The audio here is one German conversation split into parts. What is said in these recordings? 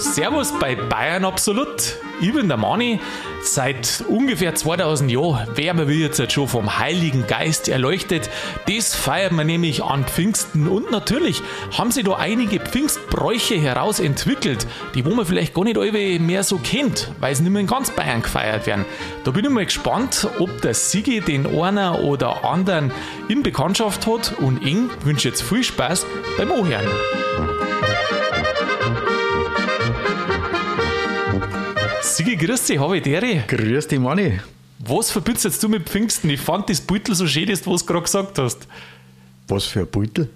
Servus bei Bayern Absolut. Ich bin der Manni. Seit ungefähr 2000 Jahren werden wir jetzt schon vom Heiligen Geist erleuchtet. Das feiert man nämlich an Pfingsten. Und natürlich haben sie da einige Pfingstbräuche herausentwickelt, die wo man vielleicht gar nicht alle mehr so kennt, weil sie nicht mehr in ganz Bayern gefeiert werden. Da bin ich mal gespannt, ob der Sigi den einer oder anderen in Bekanntschaft hat. Und ich wünsche jetzt viel Spaß beim Ohren. Sigi, grüß dich, habe ich dir. Grüß dich, Manni. Was verbindest jetzt du mit Pfingsten? Ich fand das Beutel so schön, das du gerade gesagt hast. Was für ein Beutel?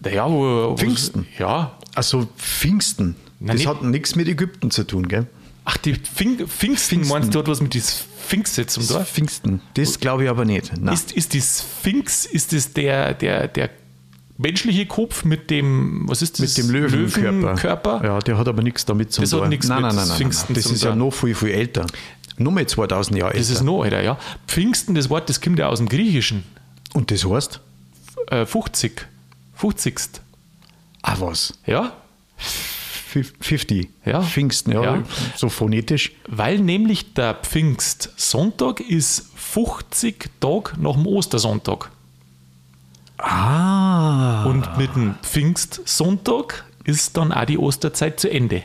Naja, wo. Pfingsten? Ja. Also Pfingsten. Nein, das nicht- hat nichts mit Ägypten zu tun, gell? Ach, die Pfing Pfingsten, Pfingsten. meinst du, hat was mit dem Sphinx jetzt zum Dorf? Pfingsten. Das glaube ich aber nicht. Nein. Ist, ist die Sphinx, ist das der, der, der menschliche Kopf mit dem, was ist das? mit dem Löwenkörper. Löwenkörper? Ja, der hat aber nichts damit zu Das hat tun. nichts nein, mit nein, nein, nein. Pfingsten Das ist ja tun. noch viel, viel älter. Nur mal 2000 Jahre Das älter. ist noch, Alter, ja. Pfingsten, das Wort, das kommt ja aus dem Griechischen. Und das heißt? Äh, 50. 50. Ah, was? Ja, Fif- 50. Ja. Pfingsten, ja. Ja. So phonetisch. weil nämlich der Pfingstsonntag ist 50 Tage nach dem Ostersonntag. Ah. Und mit dem Pfingstsonntag ist dann auch die Osterzeit zu Ende.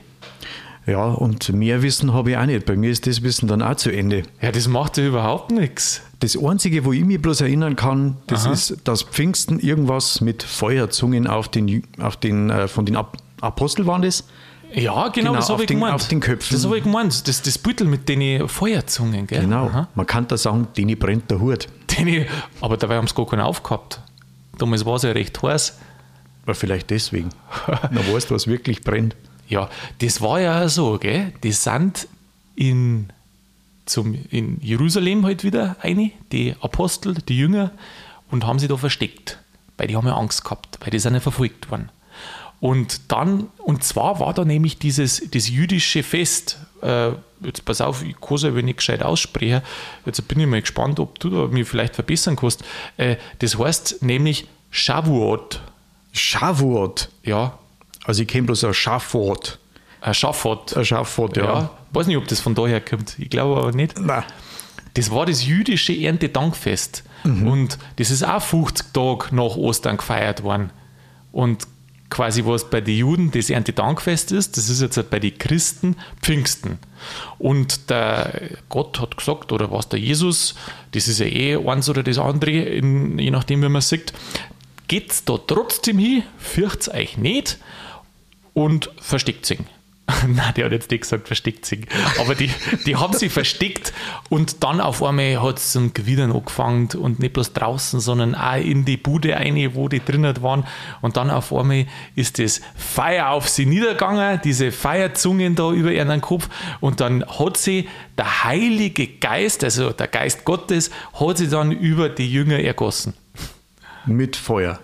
Ja, und mehr Wissen habe ich auch nicht. Bei mir ist das Wissen dann auch zu Ende. Ja, das macht ja überhaupt nichts. Das Einzige, wo ich mich bloß erinnern kann, das Aha. ist, dass Pfingsten irgendwas mit Feuerzungen auf den, auf den, äh, von den Ap Apostel waren das. Ja, genau, Genau, das habe ich gemeint. auf den Köpfen. Das habe ich gemeint. Das, das Beutel mit den Feuerzungen, gell? Genau. Aha. Man kann da sagen, denen brennt der Hut. Den, aber dabei haben sie gar keinen aufgehabt. Damals war es ja recht heiß. Aber vielleicht deswegen. Na weißt du, was wirklich brennt. Ja, das war ja auch so, gell? Die sind in, zum, in Jerusalem halt wieder eine, die Apostel, die Jünger, und haben sie da versteckt. Weil die haben ja Angst gehabt, weil die sind ja verfolgt worden. Und dann, und zwar war da nämlich dieses das jüdische Fest, äh, jetzt pass auf, ich kann es aber nicht gescheit aussprechen, jetzt bin ich mal gespannt, ob du da mich vielleicht verbessern kannst. Äh, das heißt nämlich Shavuot. Shavuot. Ja, Also ich kenne bloß ein Schafwort. ein Schafot. Ein Schafwort, ja. Ja. weiß nicht, ob das von daher kommt. Ich glaube aber nicht. Nein. Das war das jüdische Erntedankfest. Und das ist auch 50 Tage nach Ostern gefeiert worden. Und quasi, was bei den Juden das Erntedankfest ist, das ist jetzt bei den Christen Pfingsten. Und der Gott hat gesagt, oder was der Jesus, das ist ja eh eins oder das andere, in, je nachdem, wie man sieht, geht's da trotzdem hin, fürcht's euch nicht und versteckt sich. Nein, der hat jetzt nicht gesagt, versteckt sich. Aber die, die haben sie versteckt und dann auf einmal hat es zum Gewittern angefangen und nicht bloß draußen, sondern auch in die Bude eine, wo die drinnen waren. Und dann auf einmal ist das Feuer auf sie niedergegangen, diese Feuerzungen da über ihren Kopf. Und dann hat sie der Heilige Geist, also der Geist Gottes, hat sie dann über die Jünger ergossen. Mit Feuer.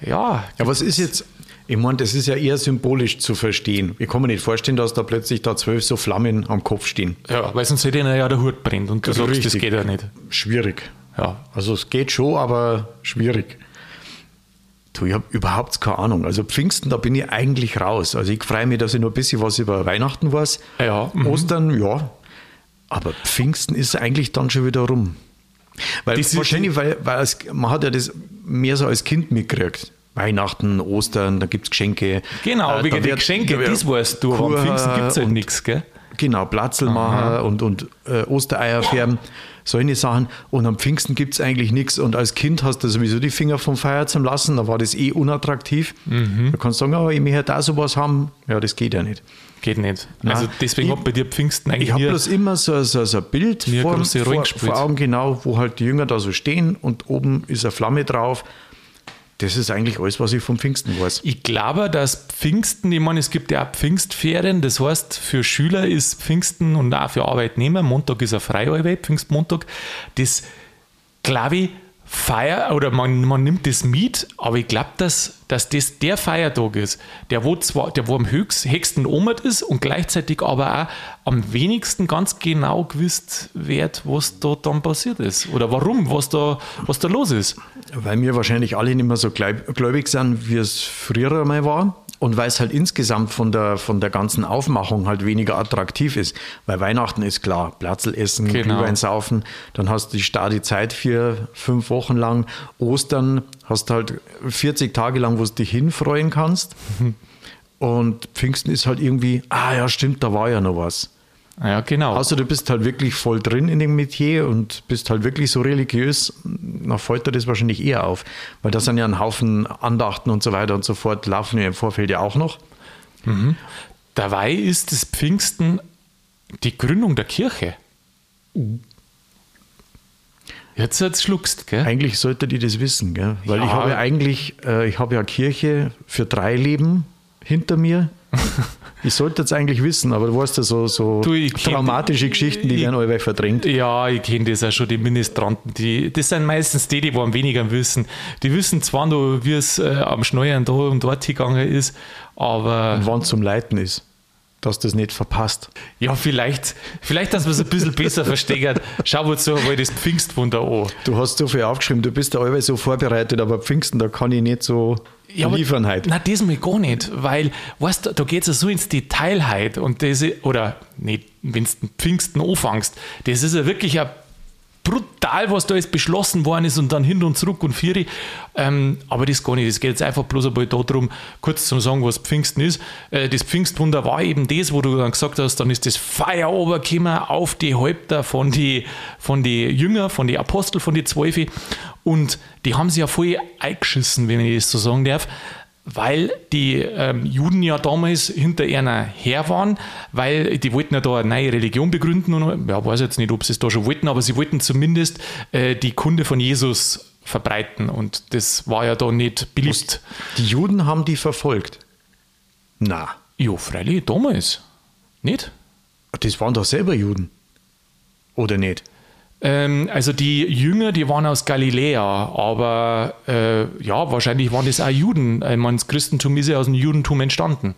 Ja, Ja, was ist jetzt, ich meine, das ist ja eher symbolisch zu verstehen. Ich kann mir nicht vorstellen, dass da plötzlich da zwölf so Flammen am Kopf stehen. ja weil sonst hätte ihnen ja der Hut brennt und du sagst, das Richtig. geht ja nicht. Schwierig. Ja, Also es geht schon, aber schwierig. Du, ich habe überhaupt keine Ahnung. Also Pfingsten, da bin ich eigentlich raus. Also ich freue mich, dass ich noch ein bisschen was über Weihnachten weiß. Ja, mhm. Ostern, ja. Aber Pfingsten ist eigentlich dann schon wieder rum. Weil Das wahrscheinlich, weil, weil als, man hat ja das mehr so als Kind mitgekriegt. Weihnachten, Ostern, da gibt es Geschenke. Genau, Äh, wegen der Geschenke, da das weißt du, aber am Pfingsten gibt es halt nichts, gell? Genau, Platzl machen und, und äh, Ostereier färben, solche Sachen. Und am Pfingsten gibt es eigentlich nichts. Und als Kind hast du sowieso die Finger vom Feuer zum Lassen, da war das eh unattraktiv. Mhm. Da kannst du sagen, aber ich möchte da sowas haben. Ja, das geht ja nicht. Geht nicht. Nein. Also deswegen Ich- hat bei dir Pfingsten eigentlich Ich habe bloß immer so, so, so ein Bild vor, vor, vor Augen, genau, wo halt die Jünger da so stehen und oben ist eine Flamme drauf. Das ist eigentlich alles, was ich vom Pfingsten weiß. Ich glaube, dass Pfingsten, ich meine, es gibt ja auch Pfingstferien, das heißt, für Schüler ist Pfingsten und auch für Arbeitnehmer, Montag ist ein Freiarbeit, Pfingstmontag, das glaube ich, Feier oder man, man nimmt das mit, aber ich glaube, dass, dass das der Feiertag ist, der wo zwar, der wo am höchst, höchsten omert ist und gleichzeitig aber auch am wenigsten ganz genau gewusst wird, was da dann passiert ist oder warum, was da, was da los ist. Weil wir wahrscheinlich alle nicht mehr so gläub- gläubig sind, wie es früher einmal war. Und weil es halt insgesamt von der, von der ganzen Aufmachung halt weniger attraktiv ist. Weil Weihnachten ist klar, Platzel essen, Genau. Glühwein saufen, dann hast du die starre Zeit vier, fünf Wochen lang. Ostern hast du halt 40 Tage lang, wo du dich hinfreuen kannst. Und Pfingsten ist halt irgendwie, ah ja, stimmt, da war ja noch was. Ja, genau. Außer du bist halt wirklich voll drin in dem Metier und bist halt wirklich so religiös, dann fällt dir das wahrscheinlich eher auf. Weil da sind ja ein Haufen Andachten und so weiter und so fort, laufen ja im Vorfeld ja auch noch. Dabei ist das Pfingsten die Gründung der Kirche. Jetzt hat's schluckst, gell? Eigentlich sollte die das wissen, gell? weil Ja. ich habe ja eigentlich, äh, ich habe ja Kirche für drei Leben hinter mir. ich sollte jetzt eigentlich wissen, aber du weißt ja so, so Du, ich kenn- traumatische Geschichten, die ich- werden alle verdrängt. Ja, ich kenne das auch schon, die Ministranten. Die, das sind meistens die, die am weniger wissen. Die wissen zwar noch, wie es äh, am Schneuern da und dort gegangen ist, aber Wann zum Leiten ist, dass das nicht verpasst. ja, vielleicht, vielleicht, dass man es ein bisschen besser verstehen. Schau uns so mal das Pfingstwunder an. Du hast so viel aufgeschrieben, du bist da alle so vorbereitet, aber Pfingsten, da kann ich nicht so aber- liefern heute. Nein, das mal gar nicht, weil, weißt du, da geht es ja so ins Detail halt und das, oder nicht, wenn du Pfingsten anfängst, das ist ja wirklich ein brutal, was da jetzt beschlossen worden ist und dann hin und zurück und vier. Ähm, aber das gar nicht. Es geht jetzt einfach bloß einmal darum, kurz zu sagen, was Pfingsten ist. Äh, das Pfingstwunder war eben das, wo du dann gesagt hast, dann ist das Feuer runtergekommen auf die Häupter von die, von die Jünger, von die Apostel, von die Zwölfe. Und die haben sich ja voll eingeschissen, wenn ich das so sagen darf weil die ähm, Juden ja damals hinter einer her waren, weil die wollten ja da eine neue Religion begründen und ja, weiß jetzt nicht, ob sie es da schon wollten, aber sie wollten zumindest äh, die Kunde von Jesus verbreiten und das war ja da nicht beliebt. Die Juden haben die verfolgt. Na, Ja, freilich, damals. Nicht? das waren doch selber Juden. Oder nicht? Ähm, also die Jünger, die waren aus Galiläa, aber äh, ja, wahrscheinlich waren das auch Juden. Ich meine, das Christentum ist ja aus dem Judentum entstanden.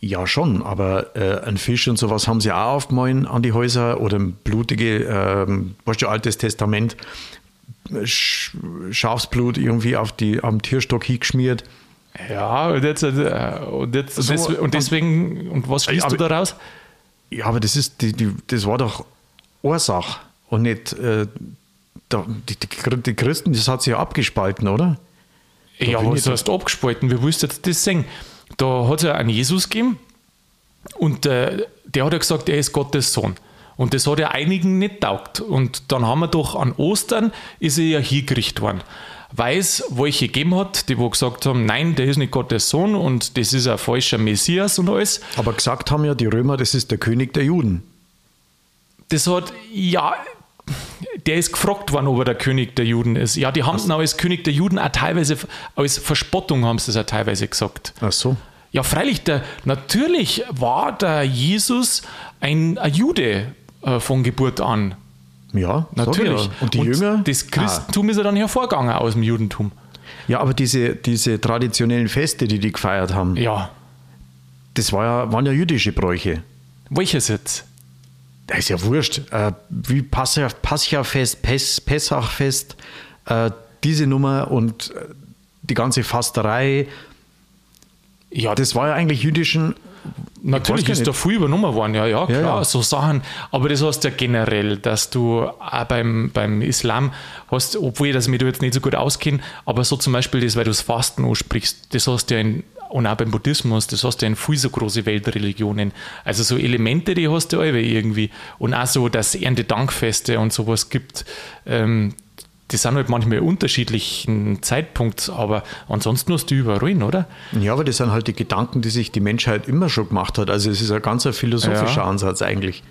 Ja, schon, aber äh, ein Fisch und sowas haben sie auch aufgemahlen an die Häuser oder blutige, ähm, weißt du, altes Testament, Sch Schafsblut irgendwie auf die, am Tierstock hingeschmiert. Ja, und, jetzt, äh, und, jetzt, So, des, und deswegen, und was schließt aber- du daraus? Ja, aber das ist, die, die, das war doch Ursache und nicht, äh, da, die, die, die Christen, das hat sich ja abgespalten, oder? Ja, bin was hast du abgespalten? Du jetzt das sehen? Da hat es ja einen Jesus gegeben und äh, der hat ja gesagt, er ist Gottes Sohn. Und das hat ja einigen nicht taugt. Und dann haben wir doch an Ostern, ist er ja hingerichtet worden. Weil es welche gegeben hat, die wo gesagt haben, nein, der ist nicht Gottes Sohn und das ist ein falscher Messias und alles. Aber gesagt haben ja die Römer, das ist der König der Juden. Das hat, ja, der ist gefragt worden, ob er der König der Juden ist. Ja, die haben auch als König der Juden auch teilweise, als Verspottung haben sie das auch teilweise gesagt. Ach so. Ja, freilich, der, natürlich war der Jesus ein, ein Jude äh, von Geburt an. Ja, Natürlich. Ja. Und die Jünger? Das Christentum ist ja dann hervorgegangen aus dem Judentum. Ja, aber diese, diese traditionellen Feste, die die gefeiert haben, Ja. das war ja, waren ja jüdische Bräuche. Welches jetzt? Das ist ja wurscht. Äh, wie Pes, Pessachfest, äh, diese Nummer und äh, die ganze Fasterei, Ja, das war ja eigentlich jüdischen. Natürlich ist da viel übernommen worden, ja, ja, klar, ja. so Sachen. Aber das heißt ja generell, dass du auch beim, beim Islam hast, obwohl ich das mir da jetzt nicht so gut auskenne, aber so zum Beispiel das, weil du das Fasten ansprichst, das hast du ja in, und auch beim Buddhismus, das hast du ja in viel so große Weltreligionen. Also so Elemente, die hast du alle irgendwie. Und auch so, dass es Erntedankfeste und sowas gibt. Ähm, die sind halt manchmal unterschiedlichen Zeitpunkt, aber ansonsten hast du überall, oder? Ja, aber das sind halt die Gedanken, die sich die Menschheit immer schon gemacht hat. Also es ist ein ganz ein philosophischer Ja. Ansatz eigentlich.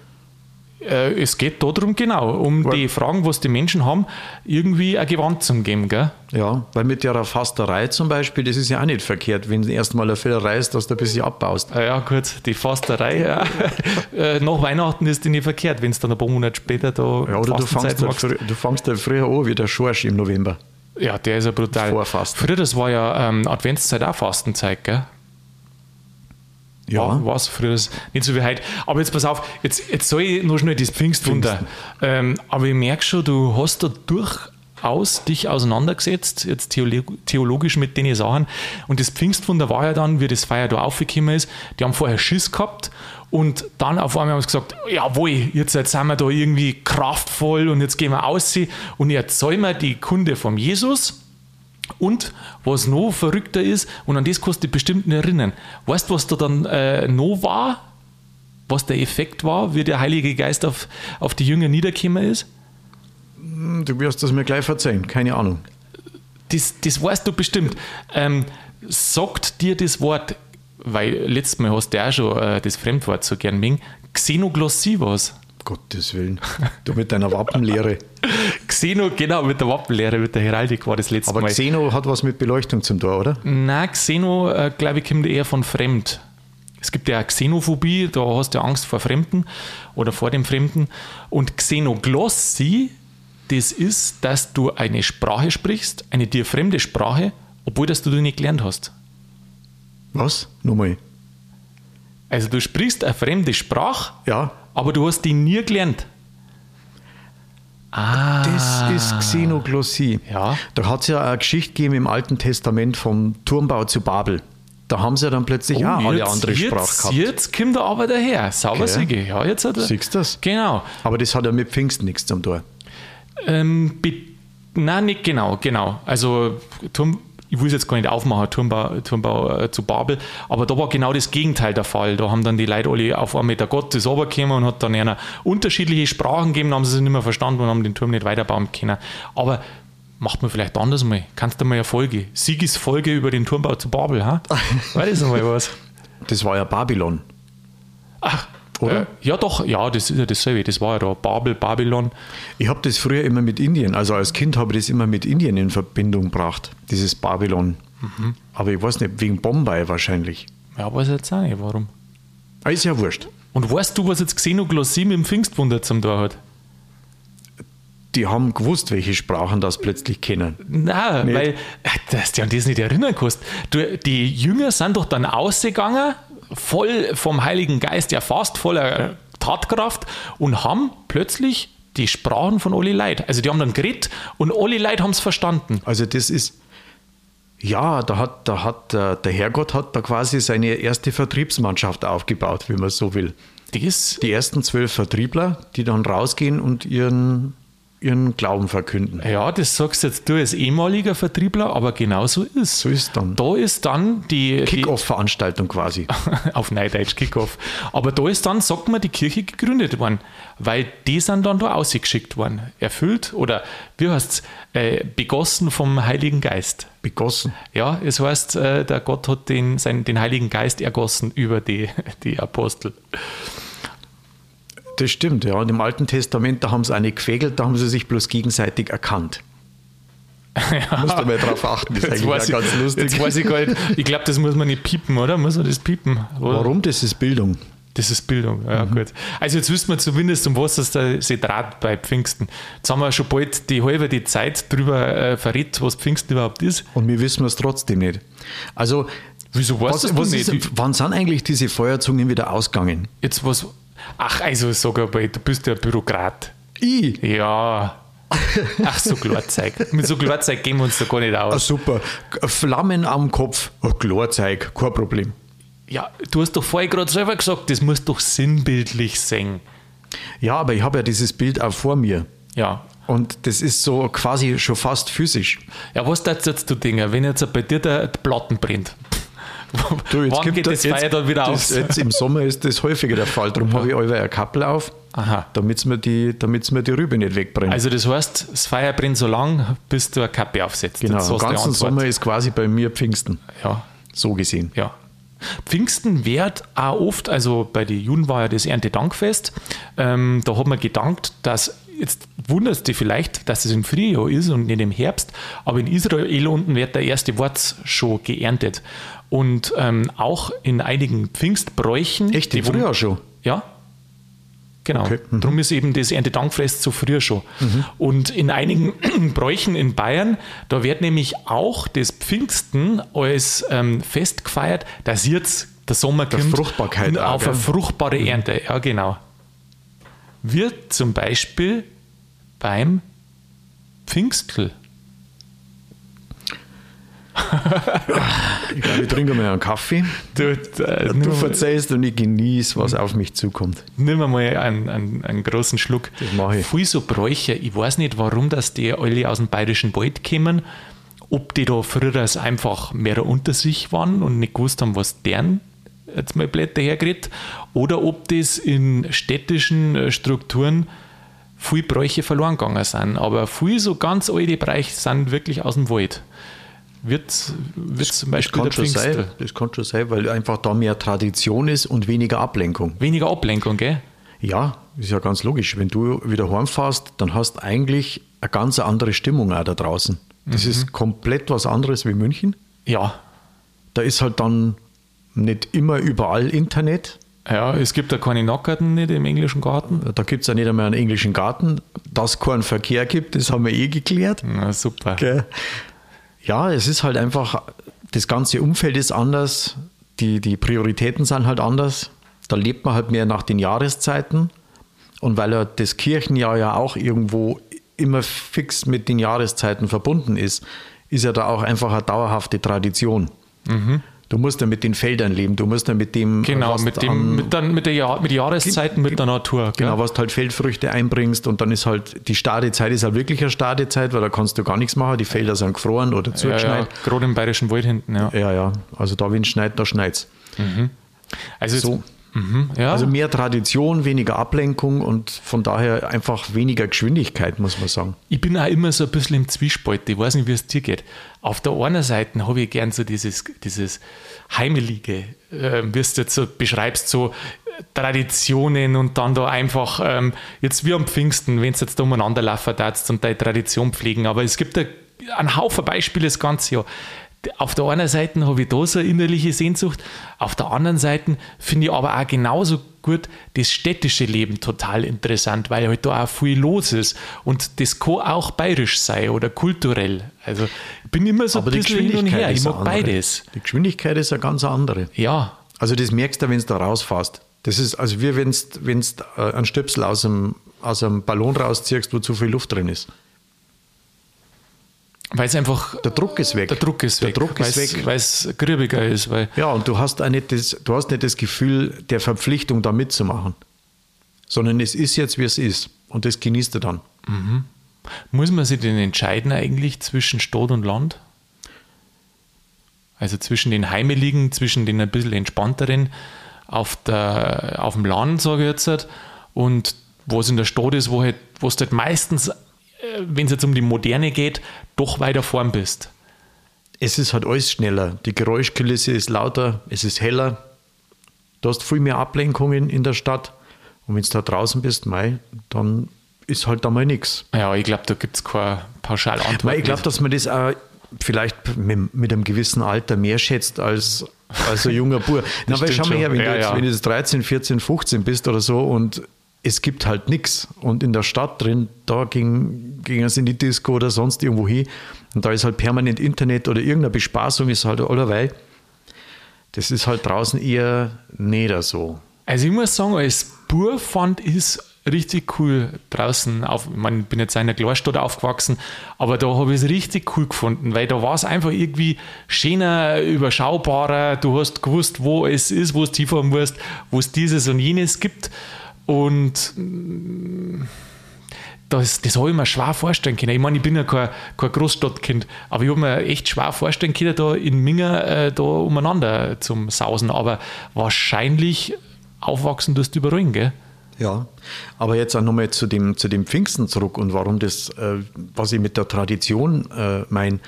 Äh, es geht darum, genau, um Weil- die Fragen, was die Menschen haben, irgendwie ein Gewand zu geben, gell? Ja, weil mit der Fasterei zum Beispiel, das ist ja auch nicht verkehrt, wenn du erstmal eine Fellerei ist, dass du ein bisschen abbaust. Ah ja, gut, die Fasterei, ja. äh, nach Weihnachten ist die nicht verkehrt, wenn es dann ein paar Monate später da Ja, oder du fangst, ja machst. frü du fangst ja früher an wie der Schorsch im November. Ja, der ist ja brutal. Vorfasten. Früher, das war ja ähm, Adventszeit auch Fastenzeit, gell? War es früher nicht so wie heute. Aber jetzt pass auf, jetzt, jetzt soll ich noch schnell das Pfingstwunder. Ähm, aber ich merke schon, du hast da durch aus dich auseinandergesetzt, jetzt theologisch mit den Sachen. Und das Pfingstwunder war ja dann, wie das Feier da aufgekommen ist, die haben vorher Schiss gehabt und dann auf einmal haben sie gesagt, jawohl, jetzt, jetzt sind wir da irgendwie kraftvoll und jetzt gehen wir aus und jetzt erzählen wir die Kunde vom Jesus. Und was noch verrückter ist, und an das kannst du dich bestimmt nicht erinnern, weißt du, was da dann äh, noch war? Was der Effekt war, wie der Heilige Geist auf, auf die Jünger niedergekommen ist? Hm, du wirst das mir gleich verzeihen, keine Ahnung. Das, das weißt du bestimmt. Ähm, sagt dir das Wort, weil letztes Mal hast du ja auch schon äh, das Fremdwort so gern mengen, Xenoglossie was? Gottes Willen. Du mit deiner Wappenlehre. Xeno, genau, mit der Wappenlehre, mit der Heraldik war das letzte Aber Mal. Aber Xeno hat was mit Beleuchtung zum Tor, oder? Nein, Xeno, äh, glaube ich, kommt eher von Fremd. Es gibt ja Xenophobie, da hast du Angst vor Fremden oder vor dem Fremden. Und Xenoglossie das ist, dass du eine Sprache sprichst, eine dir fremde Sprache, obwohl das du nicht gelernt hast. Was? Nochmal. Also du sprichst eine fremde Sprache, ja. aber du hast die nie gelernt. Ah. Das ist Xenoglossie. Ja. Da hat es ja eine Geschichte gegeben im Alten Testament vom Turmbau zu Babel. Da haben sie ja dann plötzlich oh, auch alle andere Sprache jetzt, gehabt. Jetzt kommt er aber daher. Sauber okay. Siege. Ja, jetzt hat er. Siehst du das? Genau. Aber das hat ja mit Pfingsten nichts zum tun. Ähm, Nein, nicht genau, genau. Also Turm, ich will es jetzt gar nicht aufmachen, Turmbau, Turmbau äh, zu Babel, aber da war genau das Gegenteil der Fall. Da haben dann die Leute alle auf einmal der Gott das runtergekommen und hat dann einer unterschiedliche Sprachen gegeben, haben sie es nicht mehr verstanden und haben den Turm nicht weiterbauen können. Aber macht man vielleicht anders mal. Kannst du mal eine Folge, Siegesfolge über den Turmbau zu Babel, ha? War das mal was? Das war ja Babylon. Ach, oder? Äh, ja, doch, ja, das ist ja dasselbe. Das war ja da Babel, Babylon. Ich habe das früher immer mit Indien, also als Kind habe ich das immer mit Indien in Verbindung gebracht, dieses Babylon. Mhm. Aber ich weiß nicht, wegen Bombay wahrscheinlich. Ja, weiß ich jetzt auch nicht, warum. Ah, ist ja wurscht. Und weißt du, was jetzt Xenoglossie mit dem Pfingstwunder zum Tor hat? Die haben gewusst, welche Sprachen das plötzlich kennen. Nein, nicht? weil, äh, dass du an das nicht erinnern kannst. Du, die Jünger sind doch dann ausgegangen voll vom Heiligen Geist erfasst, voller Tatkraft und haben plötzlich die Sprachen von Oli Leid. Also die haben dann geredet und Oli Leid haben es verstanden. Also das ist, ja, da hat, da hat äh, der Herrgott hat da quasi seine erste Vertriebsmannschaft aufgebaut, wie man so will. Das die ersten zwölf Vertriebler, die dann rausgehen und ihren ihren Glauben verkünden. Ja, das sagst jetzt du als ehemaliger Vertriebler, aber genau so ist. So ist dann. Da ist dann die Kick-Off-Veranstaltung quasi. auf Neudeutsch Kick-Off. Aber da ist dann, sagt man, die Kirche gegründet worden, weil die sind dann da ausgeschickt worden. Erfüllt oder wie heißt es? Äh, begossen vom Heiligen Geist. Begossen? Ja, es heißt, äh, der Gott hat den, sein, den Heiligen Geist ergossen über die, die Apostel. Das stimmt, ja. Und im Alten Testament, da haben sie eine gefegelt, da haben sie sich bloß gegenseitig erkannt. Ja. Musst du mal drauf achten, das ist jetzt eigentlich ganz ich, lustig. Jetzt weiß ich gar nicht, ich glaube, das muss man nicht piepen, oder? Muss man das piepen? Oder? Warum? Das ist Bildung. Das ist Bildung, ja mhm. gut. Also jetzt wissen wir zumindest, um was es da sich dreht bei Pfingsten. Jetzt haben wir schon bald die halbe die Zeit drüber äh, verrät, was Pfingsten überhaupt ist. Und wir wissen es trotzdem nicht. Also, Wieso weißt was, was nicht? Ist, wann sind eigentlich diese Feuerzungen wieder ausgegangen? Jetzt was, Ach, also sag aber, du bist ja Bürokrat. Ich? Ja. Ach, so Klarzeug. Mit so Klarzeug gehen wir uns da gar nicht aus. Ah, super. Flammen am Kopf, oh, Klarzeug, kein Problem. Ja, du hast doch vorher gerade selber gesagt, das muss doch sinnbildlich sein. Ja, aber ich habe ja dieses Bild auch vor mir. Ja. Und das ist so quasi schon fast physisch. Ja, was darfst jetzt du Dinge, wenn jetzt bei dir der Platten brennt? Du, jetzt Wann geht das Feier dann wieder aus? Jetzt im Sommer ist das häufiger der Fall. Darum habe ich alle eine Kappel auf, damit mir die, mir die Rübe nicht wegbrennt. Also das heißt, das Feuer brennt so lang, bis du eine Kappe aufsetzt. Genau, den ganzen Sommer ist quasi bei mir Pfingsten. Ja. So gesehen. Ja. Pfingsten wird auch oft, also bei den Juden war ja das Erntedankfest, ähm, da hat man gedankt, dass jetzt wunderst du vielleicht, dass es im Frühjahr ist und nicht im Herbst, aber in Israel unten wird der erste Wort schon geerntet. Und ähm, auch in einigen Pfingstbräuchen. Echt, im Frühjahr schon? Ja. Genau. Okay. Mhm. Darum ist eben das Erntedankfest so früher schon. Mhm. Und in einigen Bräuchen in Bayern, da wird nämlich auch das Pfingsten als ähm, Fest gefeiert, dass jetzt der Sommer der kommt Fruchtbarkeit auf eine fruchtbare mhm. Ernte. Ja, genau wird zum Beispiel beim Pfingstl? Ich glaube, ich trinke mal einen Kaffee. Du, äh, Du verzeihst und ich genieße, was auf mich zukommt. nimm mal einen, einen, einen großen Schluck. Das mach ich. Viel so Bräuche. Ich weiß nicht, warum dass die alle aus dem bayerischen Wald kommen. Ob die da früher einfach mehr unter sich waren und nicht gewusst haben, was deren jetzt mal Blätter herkriegt. Oder ob das in städtischen äh, Strukturen viel Bräuche verloren gegangen sind. Aber viel so ganz alte Bräuche sind wirklich aus dem Wald. Wird, wird zum Das Beispiel kann, der schon sein, das kann schon sein, weil einfach da mehr Tradition ist und weniger Ablenkung. Weniger Ablenkung, gell? Ja, ist ja ganz logisch. Wenn du wieder heimfährst, dann hast du eigentlich eine ganz andere Stimmung auch da draußen. Das ist komplett was anderes wie München. Ja. Da ist halt dann nicht immer überall Internet. Ja, es gibt ja keine Nackerten nicht im englischen Garten. Da gibt es ja nicht einmal einen englischen Garten. Dass es keinen Verkehr gibt, das haben wir eh geklärt. Na, super. Gell? Ja, es ist halt einfach, das ganze Umfeld ist anders, die, die Prioritäten sind halt anders. Da lebt man halt mehr nach den Jahreszeiten. Und weil ja das Kirchenjahr ja auch irgendwo immer fix mit den Jahreszeiten verbunden ist, ist ja da auch einfach eine dauerhafte Tradition. Du musst ja mit den Feldern leben, du musst ja mit dem, Genau, mit, dem, an- mit, dann, mit, der Jahr, mit den Jahreszeiten, mit der Natur. Genau, gell? was du halt Feldfrüchte einbringst und dann ist halt die Stadezeit ist halt wirklich eine Stadezeit, weil da kannst du gar nichts machen, die Felder sind gefroren oder ja, ja, zugeschneit. gerade im bayerischen Wald hinten, ja. Ja, ja, also da wenn es schneit, da schneit's. Also, jetzt, So. Mhm, ja. Also mehr Tradition, weniger Ablenkung und von daher einfach weniger Geschwindigkeit, muss man sagen. ich bin auch immer so ein bisschen im Zwiespalt. Ich weiß nicht, wie es dir geht. Auf der einen Seite habe ich gern so dieses, dieses Heimelige, äh, wie du es jetzt so beschreibst, so Traditionen und dann da einfach, ähm, jetzt wie am Pfingsten, wenn es jetzt da umeinander laufen, da zum Teil Tradition pflegen. Aber es gibt da einen Haufen Beispiele das ganze Jahr. Auf der einen Seite habe ich da so eine innerliche Sehnsucht, auf der anderen Seite finde ich aber auch genauso gut das städtische Leben total interessant, weil halt da auch viel los ist. Und das kann auch bayerisch sein oder kulturell. Also ich bin immer so Aber ein bisschen hin und her. Ich mag andere. beides. Die Geschwindigkeit ist eine ganz andere. Ja, Also das merkst du, wenn du da rausfährst. Das ist also wie wenn du einen Stöpsel aus einem, aus einem Ballon rausziehst, wo zu viel Luft drin ist. Weil es einfach Der Druck ist weg. der Druck ist Der weg. Druck ist weg. Weil es grübiger ist. Weil, Ja, und du hast, auch nicht das, du hast nicht das Gefühl der Verpflichtung, da mitzumachen. Sondern es ist jetzt, wie es ist. Und das genießt du dann. muss man sich denn entscheiden eigentlich zwischen Stadt und Land? Also zwischen den Heimeligen, zwischen den ein bisschen entspannteren auf, der, auf dem Land, sage ich jetzt, halt, und was in der Stadt ist, wo halt, wo du halt meistens, wenn es jetzt um die Moderne geht, doch weiter vorn bist. Es ist halt alles schneller. Die Geräuschkulisse ist lauter, es ist heller. Du hast viel mehr Ablenkungen in der Stadt. Und wenn du da draußen bist, mei, dann ist halt da mal nichts. Ja, ich glaube, da gibt es keine Pauschalantwort. Ich glaube, dass man das auch vielleicht mit, mit einem gewissen Alter mehr schätzt als, als ein junger Bub. Na, weil schau mal her, wenn, Ja, du jetzt, ja. wenn du jetzt 13, 14, 15 bist oder so und es gibt halt nichts. Und in der Stadt drin, da ging, ging es in die Disco oder sonst irgendwo hin. Und da ist halt permanent Internet oder irgendeine Bespaßung ist halt allerweil. Das ist halt draußen eher nicht so. Also ich muss sagen, als Bub fand es richtig cool draußen auf, ich meine, bin jetzt in einer Kleinstadt aufgewachsen, aber da habe ich es richtig cool gefunden, weil da war es einfach irgendwie schöner, überschaubarer, du hast gewusst, wo es ist, wo es tiefer musst, wo es dieses und jenes gibt und mm, das, das habe ich mir schwer vorstellen können. Ich meine, ich bin ja kein, kein Großstadtkind, aber ich habe mir echt schwer vorstellen können, da in Minger äh, da umeinander zum Sausen. Aber wahrscheinlich aufwachsen tust du überall, gell? Ja, aber jetzt auch nochmal zu dem, zu dem Pfingsten zurück und warum das, äh, was ich mit der Tradition äh, meine.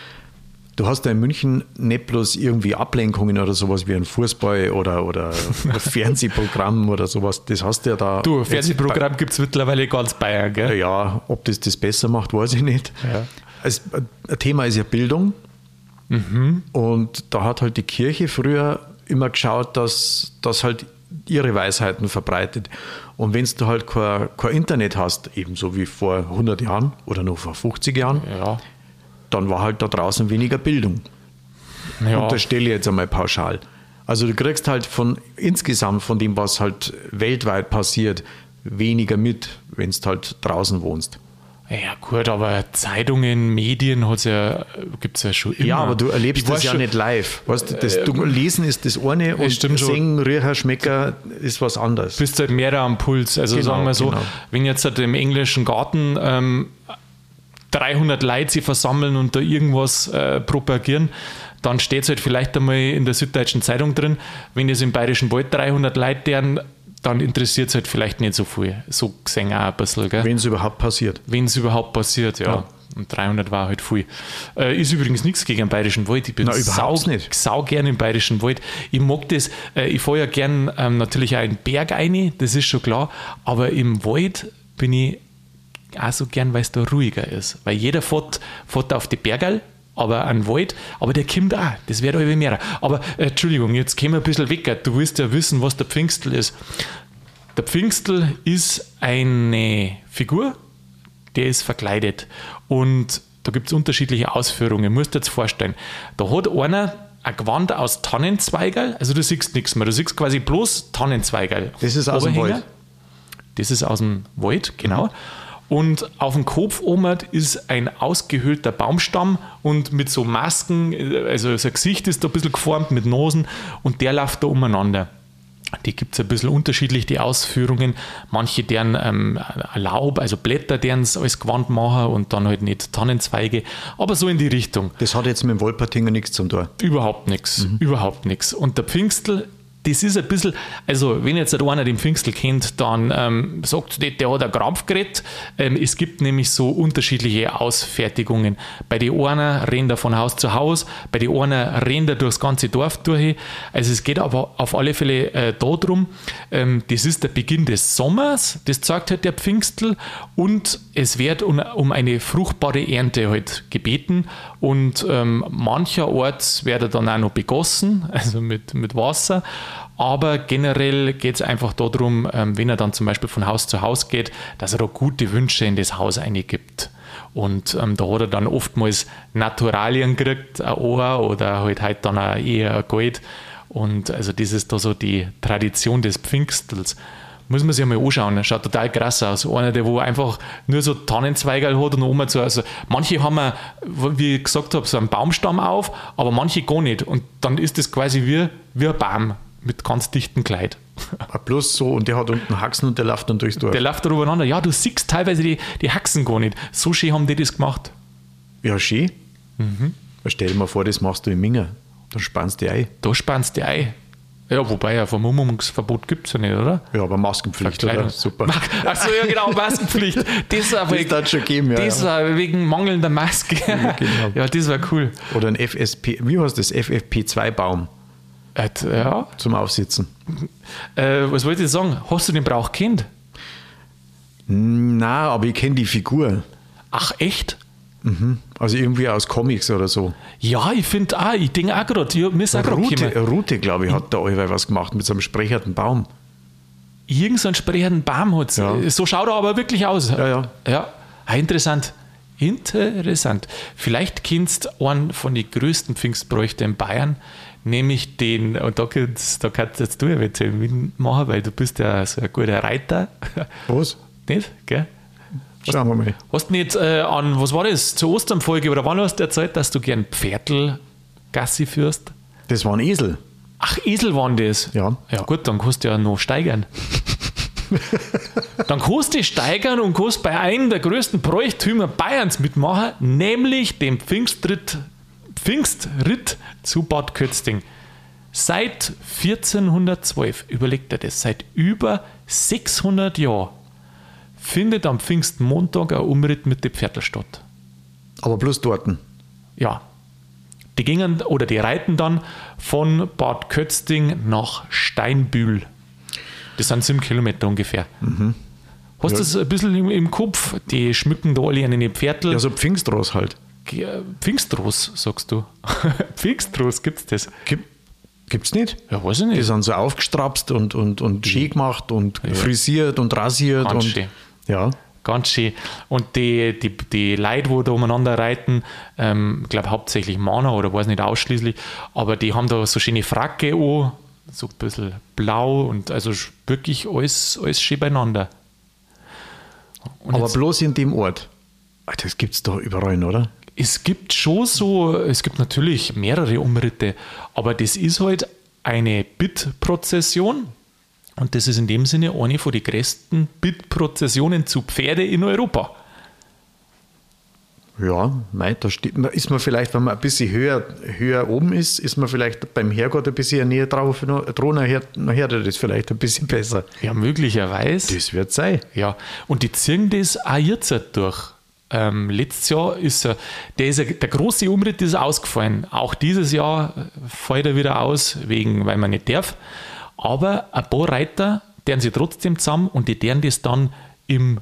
Du hast ja in München nicht bloß irgendwie Ablenkungen oder sowas wie ein Fußball oder, oder ein Fernsehprogramm oder sowas. Das hast du ja da. Du, Fernsehprogramm gibt es mittlerweile ganz Bayern, gell? Ja, ob das das besser macht, weiß ich nicht. Ja. Es, ein Thema ist ja Bildung. Mhm. Und da hat halt die Kirche früher immer geschaut, dass, dass halt ihre Weisheiten verbreitet. Und wenn du halt kein, kein Internet hast, ebenso wie vor 100 Jahren oder noch vor 50 Jahren, Ja. Dann war halt da draußen weniger Bildung. ja. Unterstelle jetzt einmal pauschal. Also du kriegst halt von insgesamt von dem, was halt weltweit passiert, weniger mit, wenn du halt draußen wohnst. Ja, gut, aber Zeitungen, Medien ja, gibt es ja schon immer. Ja, aber du erlebst das ja schon, nicht live. Weißt, das, du, lesen ist das eine und singen, riechen, schmecken ist was anderes. Du bist halt mehr am Puls. Also genau, sagen wir so, genau. wenn jetzt halt im englischen Garten ähm, 300 Leute sich versammeln und da irgendwas äh, propagieren, dann steht es halt vielleicht einmal in der Süddeutschen Zeitung drin. Wenn jetzt im Bayerischen Wald 300 Leute deren dann interessiert es halt vielleicht nicht so viel. So gesehen auch ein bisschen. Wenn es überhaupt passiert. Wenn es überhaupt passiert, ja. ja. Und 300 war halt viel. Äh, ist übrigens nichts gegen den Bayerischen Wald. Ich bin Na, sau, nicht. sau gern im Bayerischen Wald. Ich mag das, äh, ich fahre ja gern ähm, natürlich auch in den Berg rein, das ist schon klar. Aber im Wald bin ich auch so gern, weil es da ruhiger ist. Weil jeder fährt, fährt auf die Berge aber ein Wald, aber der kommt auch, das wird irgendwie mehr. Aber äh, Entschuldigung, jetzt gehen wir ein bisschen weg. Du willst ja wissen, was der Pfingstl ist. Der Pfingstl ist eine Figur, der ist verkleidet. Und da gibt es unterschiedliche Ausführungen. Du musst dir jetzt vorstellen, da hat einer ein Gewand aus Tannenzweigerl, also du siehst nichts mehr, du siehst quasi bloß Tannenzweigerl. Das ist aus dem Wald. Das ist aus dem Wald, genau. Mhm. Und auf dem Kopf oben ist ein ausgehöhlter Baumstamm und mit so Masken, also sein Gesicht ist da ein bisschen geformt mit Nosen und der läuft da umeinander. Die gibt es ein bisschen unterschiedlich, die Ausführungen. Manche deren ähm, Laub, also Blätter, deren es als Gewand machen und dann halt nicht Tannenzweige, aber so in die Richtung. Das hat jetzt mit dem Wolpertinger nichts zum tun. Überhaupt nichts, mhm. überhaupt nichts. Und der Pfingstl das ist ein bisschen, also wenn jetzt einer den Pfingstl kennt, dann ähm, sagt nicht, der hat ein Krampf geredet. Ähm, es gibt nämlich so unterschiedliche Ausfertigungen. Bei den einen rennt er von Haus zu Haus, bei den einen rennt er durchs ganze Dorf durch. Also es geht aber auf alle Fälle äh, darum, ähm, das ist der Beginn des Sommers, das zeigt halt der Pfingstl und es wird um, um eine fruchtbare Ernte halt gebeten und ähm, mancherorts wird er dann auch noch begossen, also mit, mit Wasser aber generell geht es einfach darum, ähm, wenn er dann zum Beispiel von Haus zu Haus geht, dass er da gute Wünsche in das Haus eingibt. Und ähm, da hat er dann oftmals Naturalien gekriegt, ein Ohr oder halt, halt dann auch eher ein Gold. Und also das ist da so die Tradition des Pfingstels. Muss man sich mal anschauen. Schaut total krass aus. Einer, der wo einfach nur so Tannenzweige hat und oben so. Also manche haben, wie ich gesagt habe, so einen Baumstamm auf, aber manche gar nicht. Und dann ist das quasi wie, wie ein Baum mit ganz dichtem Kleid. Bloß so, und der hat unten Haxen und der läuft dann durchs Dorf. Der läuft da übereinander. Ja, du siehst teilweise die, die Haxen gar nicht. So schön haben die das gemacht. Ja, schön. Mhm. Stell dir mal vor, das machst du in Minger. Da spannst du ein. Da spannst du ein. Ja, wobei ein Vermummungsverbot gibt es ja nicht, oder? Ja, aber Maskenpflicht, oder? Super. Achso, ja genau, Maskenpflicht. Das, war wegen, das schon geben, ja. Das war wegen mangelnder Maske. Ja, genau. ja, das war cool. Oder ein FSP, wie heißt das? FFP2-Baum. Äh, ja. Zum Aufsitzen. Äh, was wollte ich sagen? Hast du den Brauch kennt? Na, aber ich kenne die Figur. Ach, echt? Mhm. Also irgendwie aus Comics oder so. Ja, ich finde auch, ich denke auch gerade, mir ist auch Rute, Rute glaube ich, hat da allweil was gemacht mit so einem sprecherten Baum. Irgend so einen sprechenden Baum hat ja. So schaut er aber wirklich aus. Ja, ja. Ja, ah, interessant. Interessant. Vielleicht kennst du einen von den größten Pfingstbräuchten in Bayern nämlich den, und da, da kannst jetzt du ja mitmachen, weil du bist ja so ein guter Reiter. Was? Nicht? Gell? Schauen wir mal. Hast du nicht äh, an, was war das, zur Osternfolge oder wann hast du erzählt, dass du gern Pferdl Gassi führst? Das waren Esel. Ach, Esel waren das? Ja. Ja gut, dann kannst du ja noch steigern. dann kannst du steigern und kannst bei einem der größten Bräuchtümer Bayerns mitmachen, nämlich dem Pfingstritt Pfingstritt zu Bad Kötzting. Seit 1412, überlegt er das, seit über 600 Jahren findet am Pfingstmontag ein Umritt mit den Pferdeln statt. Aber bloß dort? Ja. Die gingen oder die reiten dann von Bad Kötzting nach Steinbühl. Das sind sieben Kilometer ungefähr. Mhm. Hast du ja. das ein bisschen im, im, Kopf? Die schmücken da alle den Pferdl. Ja, so Pfingstross halt. Pfingstros, sagst du. Pfingstros, gibt es das? Gibt es nicht? Ja, weiß ich nicht. Die sind so aufgestrapst und, und, und schön gemacht und ja. frisiert und rasiert. Ganz und, schön. Ja. Ganz schön. Und die, die, die Leute, die da umeinander reiten, ähm, ich glaube hauptsächlich Männer oder weiß nicht ausschließlich, aber die haben da so schöne Fracke an, so ein bisschen blau und also wirklich alles, alles schön beieinander. Und aber bloß in dem Ort. Ah, Das gibt es doch überall, oder? Es gibt schon so, es gibt natürlich mehrere Umritte, aber das ist halt eine Bit-Prozession und das ist in dem Sinne eine von den größten Bit-Prozessionen zu Pferde in Europa. Ja, mei, da steht, ist man vielleicht, wenn man ein bisschen höher, höher oben ist, ist man vielleicht beim Herrgott ein bisschen näher drauf, dran, nachher, nachher das vielleicht ein bisschen besser. Ja, möglicherweise. Das wird sein. Ja, und die ziehen das auch jetzt durch. Ähm, letztes Jahr ist er, der, ist er, der große Umritt ist ausgefallen. Auch dieses Jahr fällt er wieder aus, wegen, weil man nicht darf. Aber ein paar Reiter, deren sie trotzdem zusammen und die deren das dann im,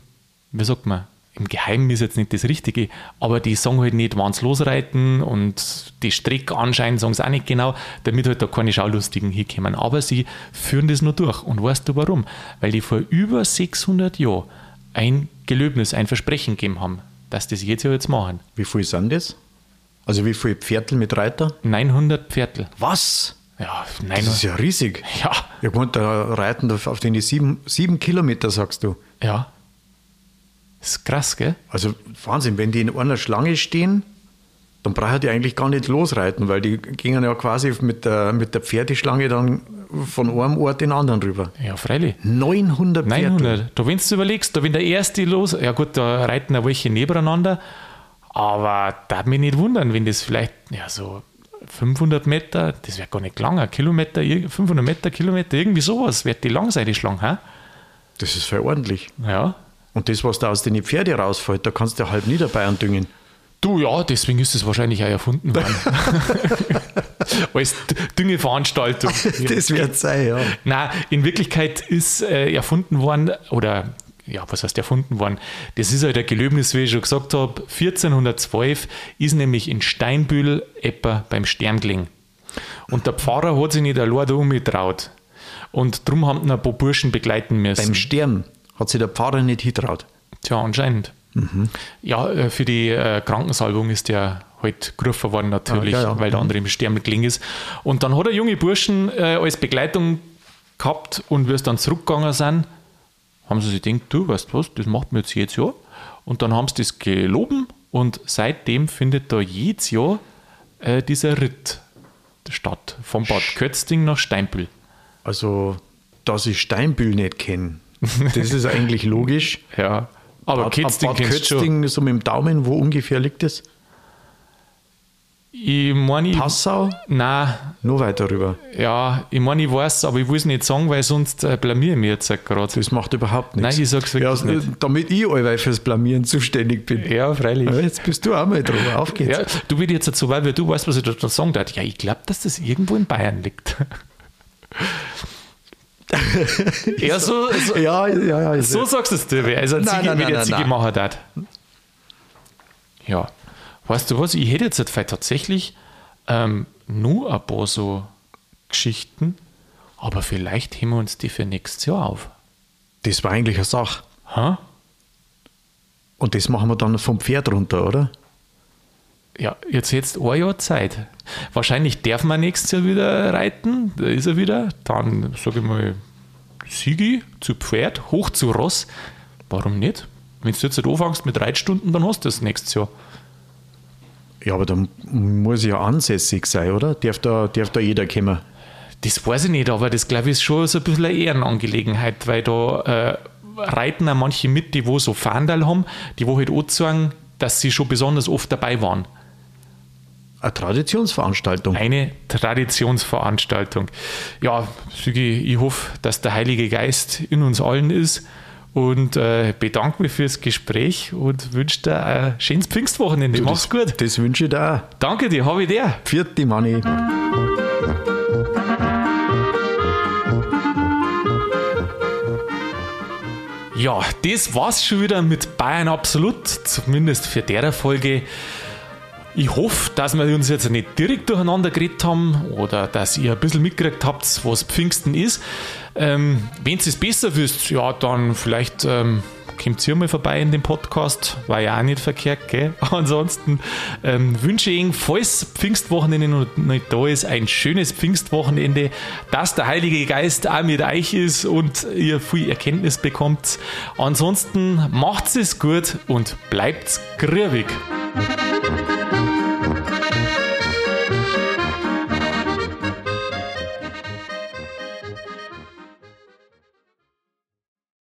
wie sagt man, im Geheimen ist jetzt nicht das Richtige, aber die sagen halt nicht, wann sie losreiten und die Strecke anscheinend sagen sie auch nicht genau, damit halt da keine Schaulustigen hinkommen. Aber sie führen das nur durch. Und weißt du warum? Weil die vor über 600 Jahren ein Gelöbnis, ein Versprechen gegeben haben, dass das jetzt ja jetzt machen. Wie viel sind das? Also wie viele Pferdl mit Reiter? 900 Pferdl. Was? Ja, Das ist 900. ja riesig. Ja, Ja gut, da reiten auf den sieben, sieben Kilometer, sagst du. ja. Das ist krass, gell? Also Wahnsinn, wenn die in einer Schlange stehen, dann brauchen die eigentlich gar nicht losreiten, weil die gingen ja quasi mit der, mit der Pferdeschlange dann von einem Ort in den anderen rüber. Ja, freilich. 900 Pferde. 900. Da, wenn du überlegst, da wenn der erste los, ja gut, da reiten ja welche nebeneinander, aber da mich nicht wundern, wenn das vielleicht, ja, so 500 Meter, das wäre gar nicht lang, Kilometer, ir- 500 Meter, Kilometer, irgendwie sowas, wird die lang sein, die Schlange, hä? Das ist voll ordentlich. Ja. Und das, was da aus den Pferde rausfällt, da kannst du halb Niederbayern düngen. Du, ja, deswegen ist es wahrscheinlich auch erfunden worden. Als Düngeveranstaltung. Das wird sein, ja. Nein, in Wirklichkeit ist äh, erfunden worden, oder ja, was heißt erfunden worden? Das ist halt ein Gelöbnis, wie ich schon gesagt habe. 1412 ist nämlich in Steinbühl etwa beim Sterngling. Und der Pfarrer hat sich nicht allein da umgetraut. Und darum haben ihn ein paar Burschen begleiten müssen. Beim Sterben hat sich der Pfarrer nicht hintraut. Tja, anscheinend. Ja, äh, für die äh, Krankensalbung ist der halt gerufen worden natürlich, Ah, ja, ja. weil der andere im Sterben gelingen ist. Und dann hat er junge Burschen äh, als Begleitung gehabt und wie es dann zurückgegangen sind, haben sie sich gedacht, du weißt was, das macht mir jetzt jedes Jahr. Und dann haben sie das geloben und seitdem findet da jedes Jahr äh, dieser Ritt statt, vom Bad Kötzting nach Steinbühl. Also, dass ich Steinbühl nicht kenne, das ist eigentlich logisch. Ja, aber Bad, Kötzting Bad. Kötzting, so mit dem Daumen, wo ungefähr liegt das? Ich meine, Passau? nein, Nur weiter rüber. Ja, ich meine, ich weiß, aber ich will es nicht sagen, weil sonst äh, blamier ich mich jetzt halt gerade. Das macht überhaupt nichts. Nein, ich sag's wirklich ja, nicht. Damit ich allweil fürs Blamieren zuständig bin. Ja, freilich. Ja, Jetzt bist du auch mal drüber. Auf geht's. Ja, du willst jetzt so weit, wie du weißt, was ich da sagen darf. Ja, ich glaube, dass das irgendwo in Bayern liegt. ja, so, so, ja, ja. ja, so sagst du es dir, also ein Nein, nein, wie nein, nein, nein. machen hat. Ja, weißt du was, ich hätte jetzt vielleicht tatsächlich ähm, nur ein paar so Geschichten, aber vielleicht heben wir uns die für nächstes Jahr auf. Das war eigentlich eine Sache. Ha? Und das machen wir dann vom Pferd runter, oder? Ja, jetzt jetzt ein Jahr Zeit. Wahrscheinlich darf man nächstes Jahr wieder reiten. Da ist er wieder. Dann, sage ich mal, Sigi zu Pferd, hoch zu Ross. Warum nicht? Wenn du jetzt anfängst mit Reitstunden, dann hast du das nächstes Jahr. Ja, aber dann muss ja ansässig sein, oder? Darf da, darf da jeder kommen? Das weiß ich nicht, aber das glaube ich ist schon so ein bisschen eine Ehrenangelegenheit, weil da äh, reiten auch manche mit, die wo so Fahndal haben, die wo halt auch sagen, dass sie schon besonders oft dabei waren. Eine Traditionsveranstaltung. Eine Traditionsveranstaltung. Ja, Sügi, ich hoffe, dass der Heilige Geist in uns allen ist und äh, bedanke mich fürs Gespräch und wünsche dir ein schönes Pfingstwochenende. Mach's gut. Das wünsche ich dir auch. Danke dir, habe ich dir. Vierte Manni. Ja, das war's schon wieder mit Bayern Absolut, zumindest für der Folge. Ich hoffe, dass wir uns jetzt nicht direkt durcheinander geredet haben oder dass ihr ein bisschen mitgekriegt habt, was Pfingsten ist. Ähm, Wenn ihr es besser wisst, ja, dann vielleicht ähm, kommt ihr mal vorbei in dem Podcast, war ja auch nicht verkehrt, gell? Ansonsten ähm, wünsche ich Ihnen, falls Pfingstwochenende noch nicht da ist, ein schönes Pfingstwochenende, dass der Heilige Geist auch mit euch ist und ihr viel Erkenntnis bekommt. Ansonsten macht's es gut und bleibt grübig.